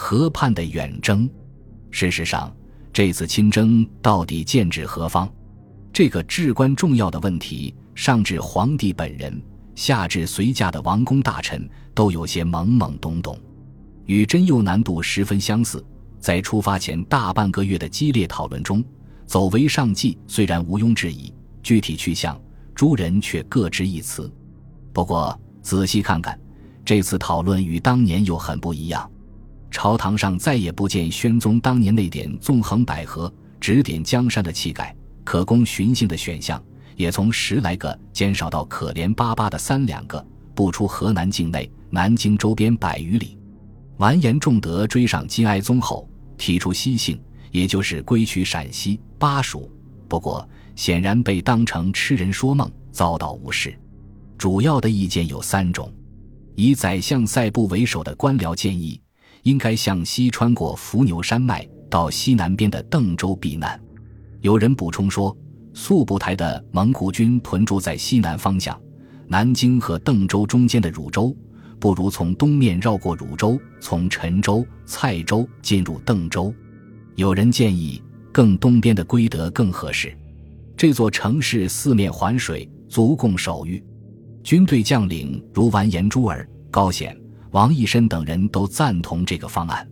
河畔的远征。事实上，这次亲征到底剑指何方？这个至关重要的问题，上至皇帝本人，下至随驾的王公大臣，都有些懵懵懂懂，与真佑难度十分相似。在出发前大半个月的激烈讨论中，走为上计虽然毋庸置疑，具体去向诸人却各执一词。不过仔细看看，这次讨论与当年又很不一样。朝堂上再也不见宣宗当年那点纵横捭阖、指点江山的气概，可供寻衅的选项也从十来个减少到可怜巴巴的三两个，不出河南境内，南京周边百余里。完颜仲德追上金哀宗后，提出西行，也就是归去陕西、巴蜀。不过显然被当成痴人说梦，遭到无视。主要的意见有三种：以宰相赛布为首的官僚建议，应该向西穿过伏牛山脉，到西南边的邓州避难。有人补充说，速不台的蒙古军屯驻在西南方向，南京和邓州中间的汝州。不如从东面绕过汝州，从陈州、蔡州进入邓州。有人建议，更东边的归德更合适。这座城市四面环水，足供守御。军队将领如完颜朱儿、高显、王义深等人都赞同这个方案。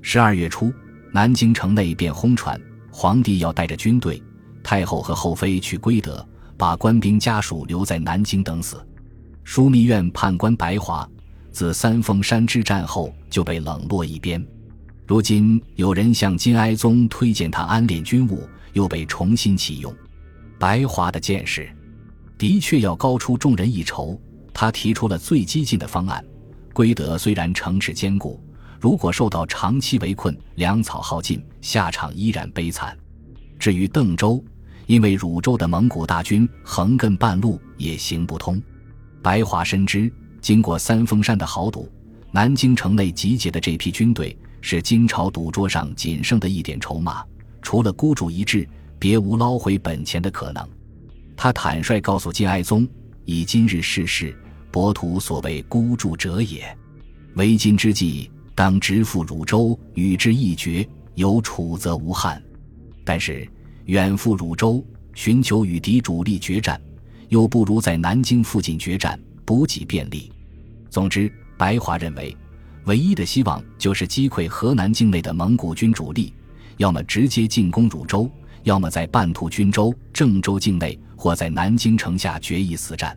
十二月初，南京城内便轰传皇帝要带着军队、太后和后妃去归德，把官兵家属留在南京等死。枢密院判官白华。自三峰山之战后就被冷落一边，如今有人向金哀宗推荐他安练军务，又被重新启用。白华的见识的确要高出众人一筹，他提出了最激进的方案。归德虽然城池坚固，如果受到长期围困，粮草耗尽，下场依然悲惨。至于邓州，因为汝州的蒙古大军横亘半路，也行不通。白华深知。经过三峰山的豪赌，南京城内集结的这批军队是金朝赌桌上仅剩的一点筹码，除了孤注一掷，别无捞回本钱的可能。他坦率告诉金哀宗：“以今日世事，博图所谓孤注者也。为今之计，当直赴汝州，与之一决，有楚则无憾。但是远赴汝州，寻求与敌主力决战，又不如在南京附近决战，补给便利。”总之，白华认为，唯一的希望就是击溃河南境内的蒙古军主力，要么直接进攻汝州，要么在半途军州、郑州境内，或在南京城下决一死战。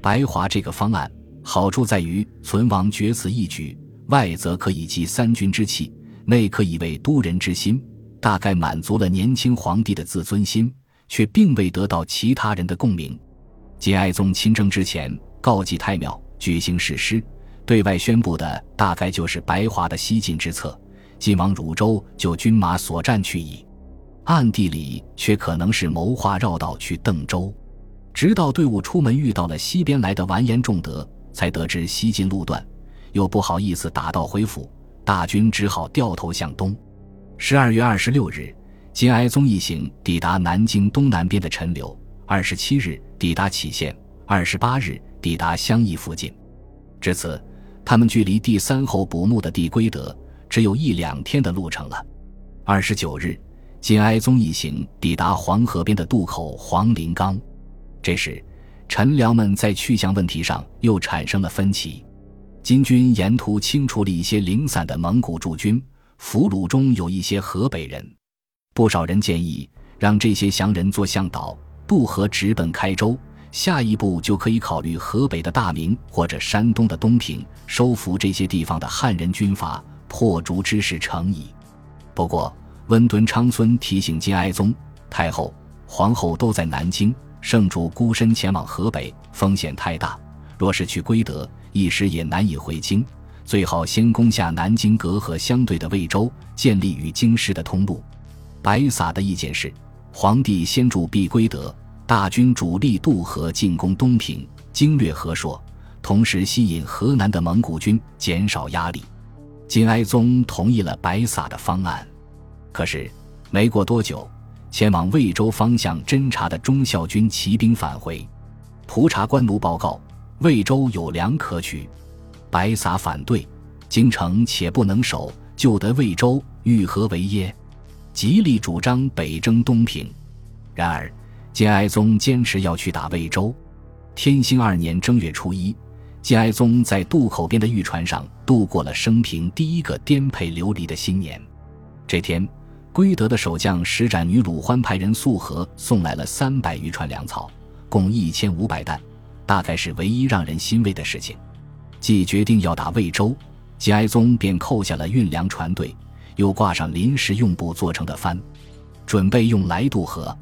白华这个方案好处在于存亡决此一举，外则可以集三军之气，内可以为都人之心，大概满足了年轻皇帝的自尊心，却并未得到其他人的共鸣。金哀宗亲征之前，告祭太庙。举行誓师，对外宣布的大概就是白华的西进之策，进往汝州就军马所战去矣。暗地里却可能是谋划绕道去邓州，直到队伍出门遇到了西边来的完颜仲德，才得知西进路段，又不好意思打道回府，大军只好掉头向东。十二月二十六日，金哀宗一行抵达南京东南边的陈留，二十七日抵达杞县，二十八日。抵达襄邑附近，至此，他们距离第三后补墓的地归德只有一两天的路程了。二十九日，金哀宗一行抵达黄河边的渡口黄陵冈。这时，臣僚们在去向问题上又产生了分歧。金军沿途清除了一些零散的蒙古驻军，俘虏中有一些河北人。不少人建议让这些降人做向导，渡河直奔开州。下一步就可以考虑河北的大名或者山东的东平，收服这些地方的汉人军阀，破竹之势成矣。不过，温敦昌孙提醒金哀宗、太后、皇后都在南京，圣主孤身前往河北，风险太大。若是去归德，一时也难以回京，最好先攻下南京隔河相对的魏州，建立与京师的通路。白撒的意见是，皇帝先驻必归德。大军主力渡河进攻东平，经略河朔，同时吸引河南的蒙古军，减少压力。金哀宗同意了白撒的方案。可是没过多久，前往魏州方向侦察的忠孝军骑兵返回，蒲察官奴报告魏州有粮可取。白撒反对，京城且不能守，就得魏州，欲何为耶？极力主张北征东平。然而，建哀宗坚持要去打魏州。天兴二年正月初一，建哀宗在渡口边的御船上度过了生平第一个颠沛流离的新年。这天，归德的守将石展女鲁欢派人溯河送来了三百余船粮草，共一千五百担，大概是唯一让人欣慰的事情。既决定要打魏州，建哀宗便扣下了运粮船队，又挂上临时用布做成的帆，准备用来渡河。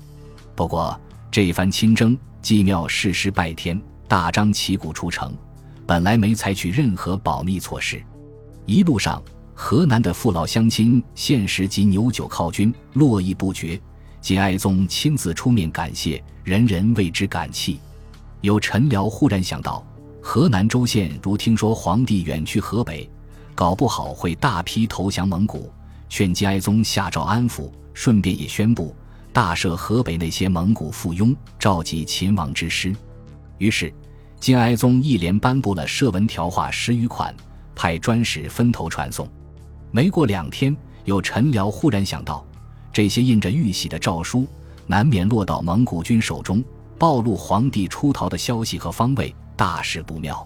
不过，这番亲征既庙誓师拜天，大张旗鼓出城，本来没采取任何保密措施。一路上，河南的父老乡亲献食及牛酒犒军，络绎不绝。金哀宗亲自出面感谢，人人为之感泣。有臣僚忽然想到。河南州县如听说皇帝远去河北，搞不好会大批投降蒙古，劝金哀宗下诏安抚，顺便也宣布大赦河北那些蒙古附庸，召集秦王之师。于是，金哀宗一连颁布了赦文条画十余款，派专使分头传送。没过两天，有臣僚忽然想到，这些印着玉玺的诏书，难免落到蒙古军手中，暴露皇帝出逃的消息和方位。大事不妙，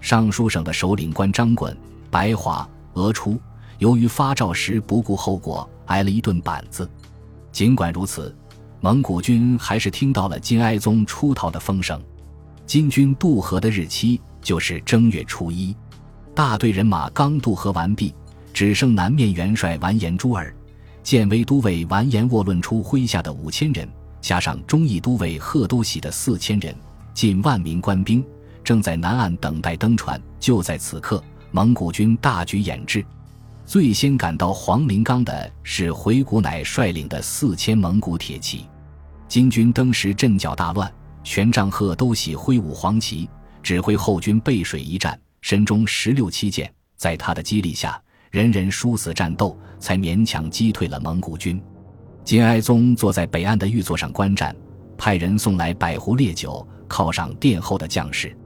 尚书省的首领官张衮、白华、俄出，由于发诏时不顾后果，挨了一顿板子。尽管如此，蒙古军还是听到了金哀宗出逃的风声。金军渡河的日期就是正月初一，大队人马刚渡河完毕，只剩南面元帅完颜朱尔、建威都尉完颜沃论初麾下的五千人，加上忠义都尉贺都喜的四千人，近万名官兵。正在南岸等待登船，就在此刻，蒙古军大举掩至。最先赶到黄陵冈的是回古乃率领的四千蒙古铁骑。金军登时阵脚大乱，权杖贺都喜挥舞黄旗，指挥后军背水一战，身中十六七箭。在他的激励下，人人殊死战斗，才勉强击退了蒙古军。金哀宗坐在北岸的御座上观战，派人送来百壶烈酒，犒赏殿后的将士。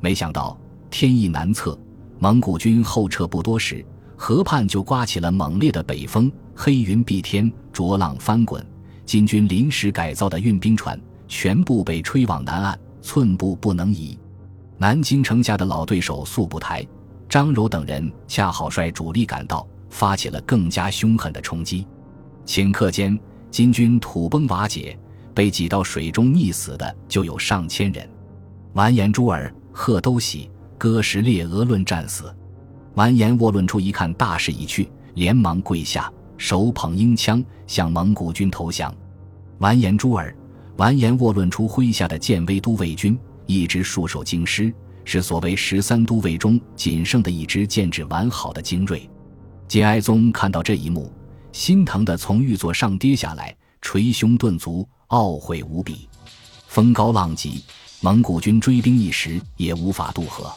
没想到天意难测，蒙古军后撤不多时，河畔就刮起了猛烈的北风，黑云蔽天，浊浪翻滚。金军临时改造的运兵船全部被吹往南岸，寸步不能移。南京城下的老对手速不台、张柔等人恰好率主力赶到，发起了更加凶狠的冲击。顷刻间，金军土崩瓦解，被挤到水中溺死的就有上千人。完颜朱尔。贺都喜、哥什列额论战死，完颜沃论初一看大势已去，连忙跪下，手捧鹰枪向蒙古军投降。完颜朱尔、完颜沃论初麾下的建威都尉军一直戍守京师，是所谓十三都尉中仅剩的一支建制完好的精锐。金哀宗看到这一幕，心疼的从玉座上跌下来，捶胸顿足，懊悔无比。风高浪急。蒙古军追兵一时也无法渡河，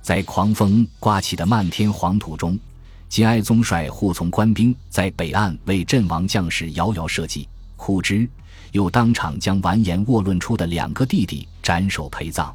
在狂风刮起的漫天黄土中，金哀宗率护从官兵在北岸为阵亡将士遥遥社稷，哭之，又当场将完颜沃论出的两个弟弟斩首陪葬。